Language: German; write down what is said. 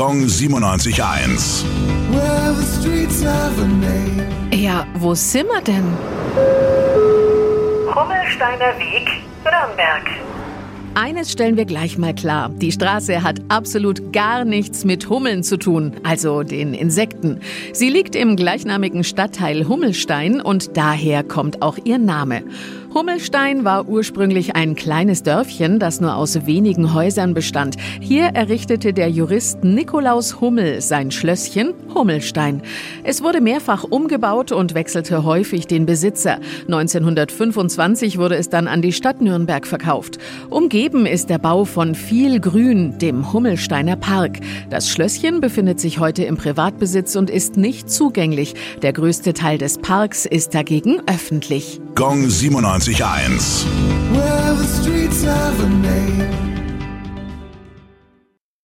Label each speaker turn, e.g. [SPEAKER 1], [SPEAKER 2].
[SPEAKER 1] Gong 97.1.
[SPEAKER 2] Well, the streets have a name.
[SPEAKER 3] Ja, wo sind wir denn?
[SPEAKER 4] Hummelsteiner Weg, Nürnberg.
[SPEAKER 3] Eines stellen wir gleich mal klar. Die Straße hat absolut gar nichts mit Hummeln zu tun, also den Insekten. Sie liegt im gleichnamigen Stadtteil Hummelstein und daher kommt auch ihr Name. Hummelstein war ursprünglich ein kleines Dörfchen, das nur aus wenigen Häusern bestand. Hier errichtete der Jurist Nikolaus Hummel sein Schlösschen Hummelstein. Es wurde mehrfach umgebaut und wechselte häufig den Besitzer. 1925 wurde es dann an die Stadt Nürnberg verkauft. Umgeben ist der Bau von viel Grün, dem Hummelsteiner Park. Das Schlösschen befindet sich heute im Privatbesitz und ist nicht zugänglich. Der größte Teil des Parks ist dagegen öffentlich.
[SPEAKER 1] Gong 97.1.
[SPEAKER 2] Well,